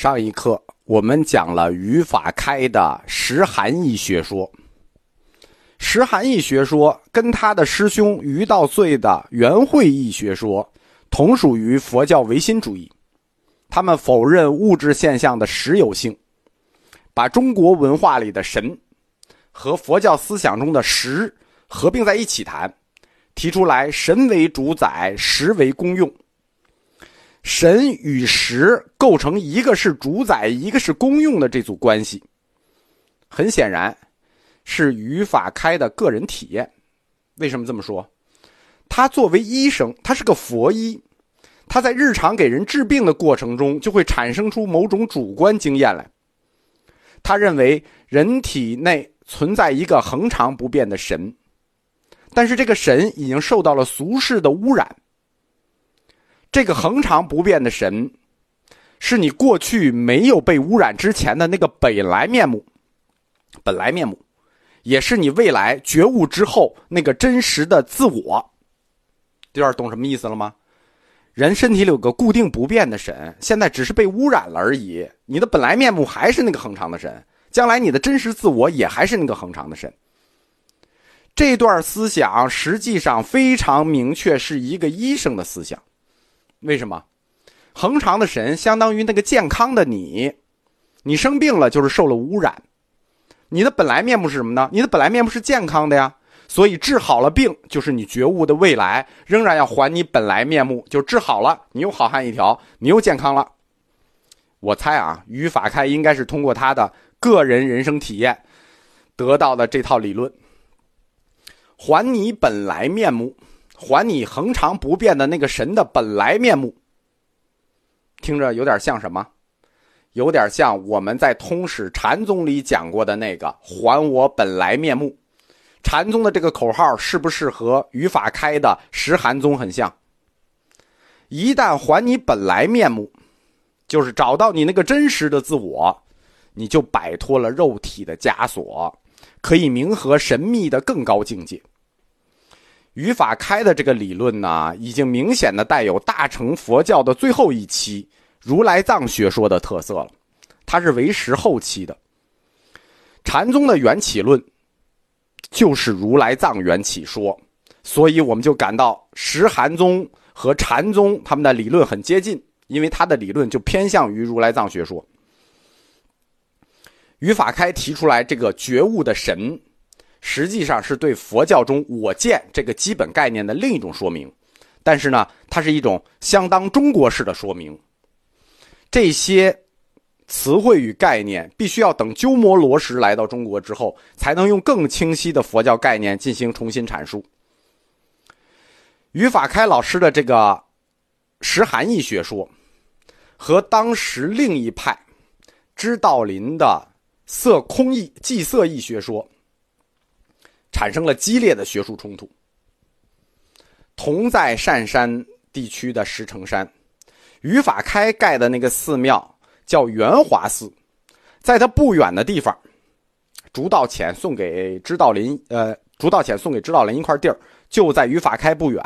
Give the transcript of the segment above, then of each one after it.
上一课我们讲了于法开的实含义学说，实含义学说跟他的师兄于道岁的圆会义学说同属于佛教唯心主义，他们否认物质现象的实有性，把中国文化里的神和佛教思想中的实合并在一起谈，提出来神为主宰，实为公用。神与实构成一个是主宰，一个是公用的这组关系，很显然是于法开的个人体验。为什么这么说？他作为医生，他是个佛医，他在日常给人治病的过程中，就会产生出某种主观经验来。他认为人体内存在一个恒常不变的神，但是这个神已经受到了俗世的污染。这个恒常不变的神，是你过去没有被污染之前的那个本来面目，本来面目，也是你未来觉悟之后那个真实的自我。这段懂什么意思了吗？人身体里有个固定不变的神，现在只是被污染了而已。你的本来面目还是那个恒常的神，将来你的真实自我也还是那个恒常的神。这段思想实际上非常明确，是一个医生的思想。为什么？恒常的神相当于那个健康的你，你生病了就是受了污染。你的本来面目是什么呢？你的本来面目是健康的呀，所以治好了病就是你觉悟的未来，仍然要还你本来面目，就治好了，你又好汉一条，你又健康了。我猜啊，于法开应该是通过他的个人人生体验得到的这套理论，还你本来面目。还你恒常不变的那个神的本来面目，听着有点像什么？有点像我们在通史禅宗里讲过的那个“还我本来面目”。禅宗的这个口号是不是和语法开的实含宗很像？一旦还你本来面目，就是找到你那个真实的自我，你就摆脱了肉体的枷锁，可以冥合神秘的更高境界。语法开的这个理论呢，已经明显的带有大乘佛教的最后一期如来藏学说的特色了。它是为时后期的禅宗的缘起论，就是如来藏缘起说，所以我们就感到十禅宗和禅宗他们的理论很接近，因为他的理论就偏向于如来藏学说。语法开提出来这个觉悟的神。实际上是对佛教中“我见”这个基本概念的另一种说明，但是呢，它是一种相当中国式的说明。这些词汇与概念必须要等鸠摩罗什来到中国之后，才能用更清晰的佛教概念进行重新阐述。于法开老师的这个实含义学说，和当时另一派知道林的色空义、即色义学说。产生了激烈的学术冲突。同在善山地区的石城山，于法开盖的那个寺庙叫圆华寺，在他不远的地方，竺道潜送给知道林，呃，竺道潜送给知道林一块地儿，就在于法开不远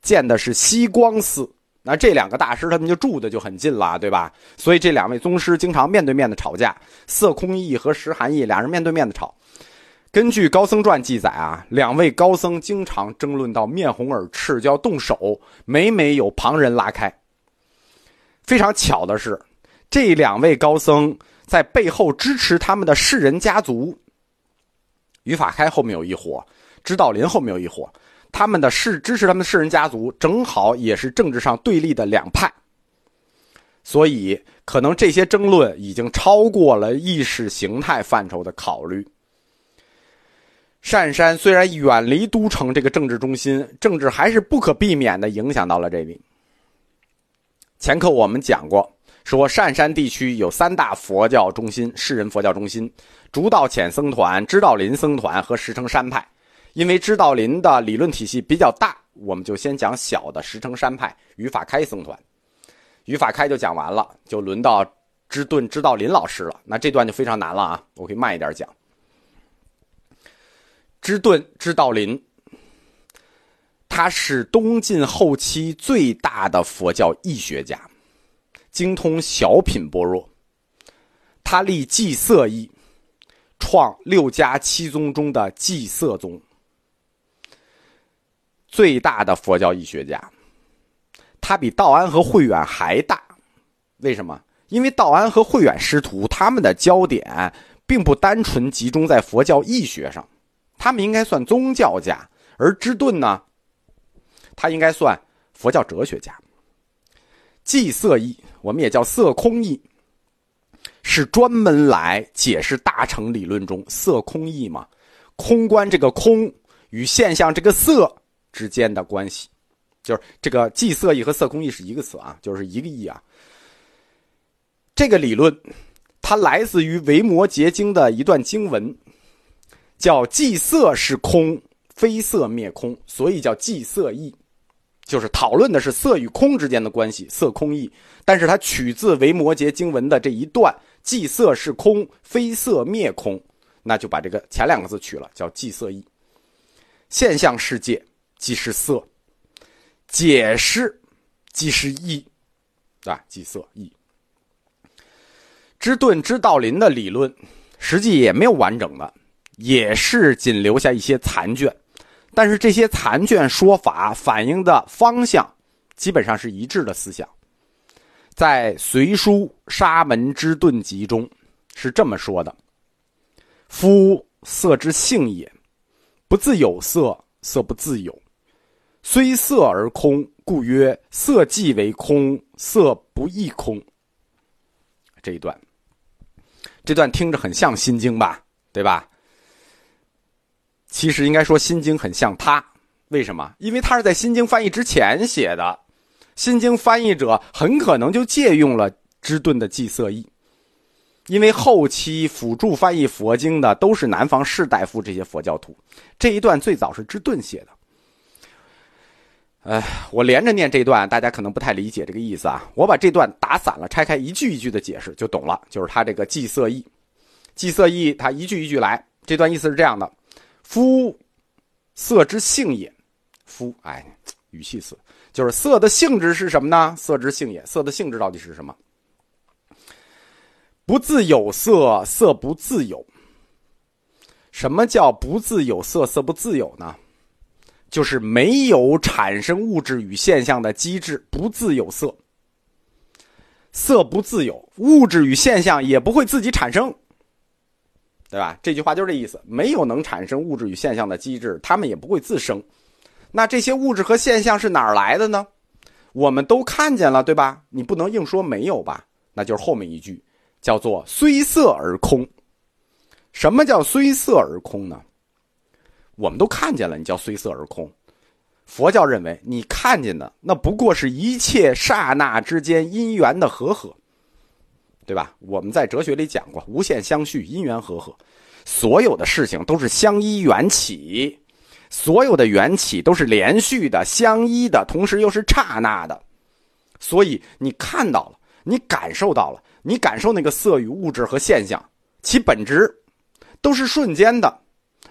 建的是西光寺。那这两个大师他们就住的就很近了，对吧？所以这两位宗师经常面对面的吵架，色空义和石含义俩人面对面的吵。根据高僧传记载啊，两位高僧经常争论到面红耳赤，就要动手，每每有旁人拉开。非常巧的是，这两位高僧在背后支持他们的世人家族。于法开后面有一伙，知道林后面有一伙，他们的世支持他们的世人家族，正好也是政治上对立的两派。所以，可能这些争论已经超过了意识形态范畴的考虑。单山虽然远离都城这个政治中心，政治还是不可避免的影响到了这里。前课我们讲过，说单山地区有三大佛教中心，世人佛教中心：竺道浅僧团、知道林僧团和石城山派。因为知道林的理论体系比较大，我们就先讲小的石城山派语法开僧团。语法开就讲完了，就轮到知顿知道林老师了。那这段就非常难了啊，我可以慢一点讲。知顿知道林，他是东晋后期最大的佛教义学家，精通小品般若，他立祭色义，创六家七宗中的祭色宗，最大的佛教义学家。他比道安和慧远还大，为什么？因为道安和慧远师徒他们的焦点并不单纯集中在佛教义学上，他们应该算宗教家，而芝顿呢，他应该算佛教哲学家。寂色义，我们也叫色空义，是专门来解释大乘理论中色空义嘛？空观这个空与现象这个色之间的关系。就是这个寂色义和色空义是一个词啊，就是一个义啊。这个理论，它来自于《维摩诘经》的一段经文，叫“寂色是空，非色灭空”，所以叫寂色意，就是讨论的是色与空之间的关系，色空意。但是它取自《维摩诘经文》的这一段“寂色是空，非色灭空”，那就把这个前两个字取了，叫寂色意。现象世界即是色。解释即是意，啊，即色意。知顿知道林的理论，实际也没有完整的，也是仅留下一些残卷。但是这些残卷说法反映的方向，基本上是一致的思想。在《隋书沙门之顿集》中是这么说的：“夫色之性也，不自有色，色不自有。”虽色而空，故曰色即为空，色不异空。这一段，这段听着很像《心经》吧？对吧？其实应该说，《心经》很像他。为什么？因为他是在《心经》翻译之前写的，《心经》翻译者很可能就借用了芝顿的寂色意。因为后期辅助翻译佛经的都是南方士大夫这些佛教徒，这一段最早是芝顿写的。哎，我连着念这段，大家可能不太理解这个意思啊。我把这段打散了，拆开一句一句的解释就懂了。就是他这个寂色意，寂色意，他一句一句来。这段意思是这样的：夫色之性也，夫，哎，语气词，就是色的性质是什么呢？色之性也，色的性质到底是什么？不自有色，色不自有。什么叫不自有色，色不自有呢？就是没有产生物质与现象的机制，不自有色，色不自有，物质与现象也不会自己产生，对吧？这句话就是这意思。没有能产生物质与现象的机制，它们也不会自生。那这些物质和现象是哪儿来的呢？我们都看见了，对吧？你不能硬说没有吧？那就是后面一句，叫做“虽色而空”。什么叫“虽色而空”呢？我们都看见了，你叫虽色而空。佛教认为，你看见的那不过是一切刹那之间因缘的和合，对吧？我们在哲学里讲过，无限相续，因缘和合，所有的事情都是相依缘起，所有的缘起都是连续的、相依的，同时又是刹那的。所以你看到了，你感受到了，你感受那个色与物质和现象，其本质都是瞬间的。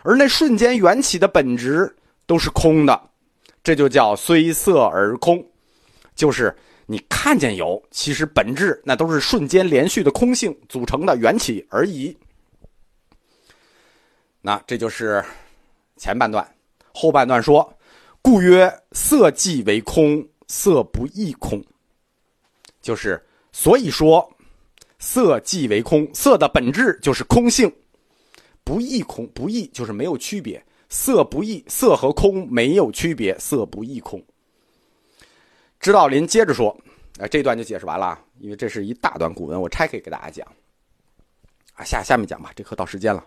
而那瞬间缘起的本质都是空的，这就叫虽色而空，就是你看见有，其实本质那都是瞬间连续的空性组成的缘起而已。那这就是前半段，后半段说，故曰色即为空，色不异空。就是所以说，色即为空，色的本质就是空性。不异空，不异就是没有区别，色不异，色和空没有区别，色不异空。知道林接着说，啊，这一段就解释完了，因为这是一大段古文，我拆开给大家讲。啊，下下面讲吧，这课到时间了。